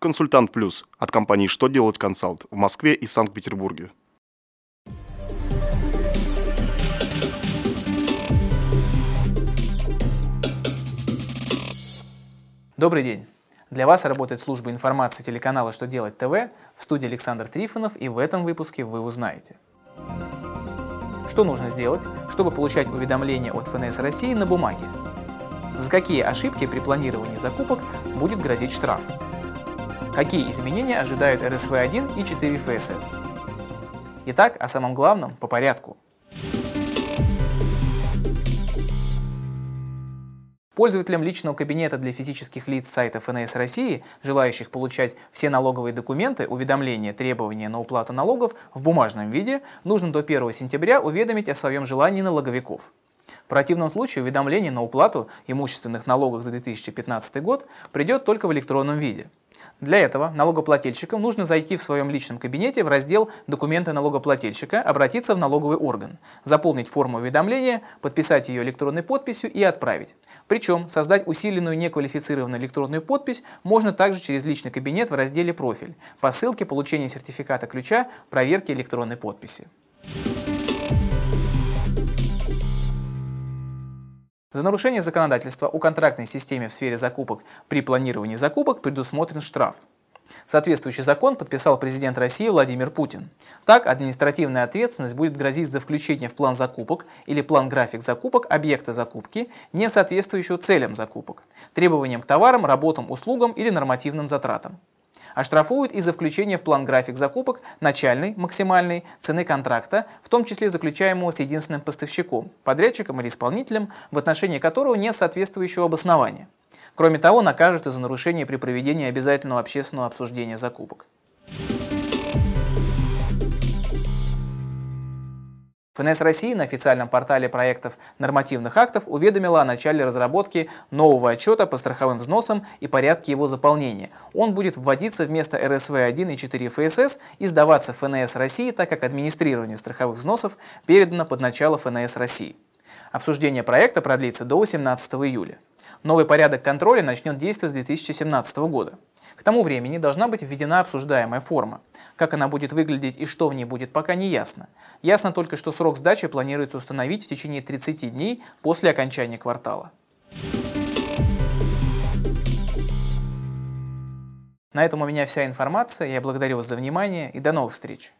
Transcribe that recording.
Консультант Плюс от компании «Что делать консалт» в Москве и Санкт-Петербурге. Добрый день! Для вас работает служба информации телеканала «Что делать ТВ» в студии Александр Трифонов, и в этом выпуске вы узнаете. Что нужно сделать, чтобы получать уведомления от ФНС России на бумаге? За какие ошибки при планировании закупок будет грозить штраф? Какие изменения ожидают РСВ-1 и 4 ФСС? Итак, о самом главном по порядку. Пользователям личного кабинета для физических лиц сайта ФНС России, желающих получать все налоговые документы, уведомления, требования на уплату налогов в бумажном виде, нужно до 1 сентября уведомить о своем желании налоговиков. В противном случае уведомление на уплату имущественных налогов за 2015 год придет только в электронном виде. Для этого налогоплательщикам нужно зайти в своем личном кабинете в раздел «Документы налогоплательщика», обратиться в налоговый орган, заполнить форму уведомления, подписать ее электронной подписью и отправить. Причем создать усиленную неквалифицированную электронную подпись можно также через личный кабинет в разделе «Профиль» по ссылке получения сертификата ключа проверки электронной подписи. За нарушение законодательства о контрактной системе в сфере закупок при планировании закупок предусмотрен штраф. Соответствующий закон подписал президент России Владимир Путин. Так, административная ответственность будет грозить за включение в план закупок или план-график закупок объекта закупки, не соответствующего целям закупок, требованиям к товарам, работам, услугам или нормативным затратам оштрафуют из-за включения в план график закупок начальной, максимальной цены контракта, в том числе заключаемого с единственным поставщиком, подрядчиком или исполнителем, в отношении которого нет соответствующего обоснования. Кроме того, накажут и за нарушение при проведении обязательного общественного обсуждения закупок. ФНС России на официальном портале проектов нормативных актов уведомила о начале разработки нового отчета по страховым взносам и порядке его заполнения. Он будет вводиться вместо РСВ-1 и 4 ФСС и сдаваться ФНС России, так как администрирование страховых взносов передано под начало ФНС России. Обсуждение проекта продлится до 18 июля. Новый порядок контроля начнет действовать с 2017 года. К тому времени должна быть введена обсуждаемая форма. Как она будет выглядеть и что в ней будет, пока не ясно. Ясно только, что срок сдачи планируется установить в течение 30 дней после окончания квартала. На этом у меня вся информация. Я благодарю вас за внимание и до новых встреч.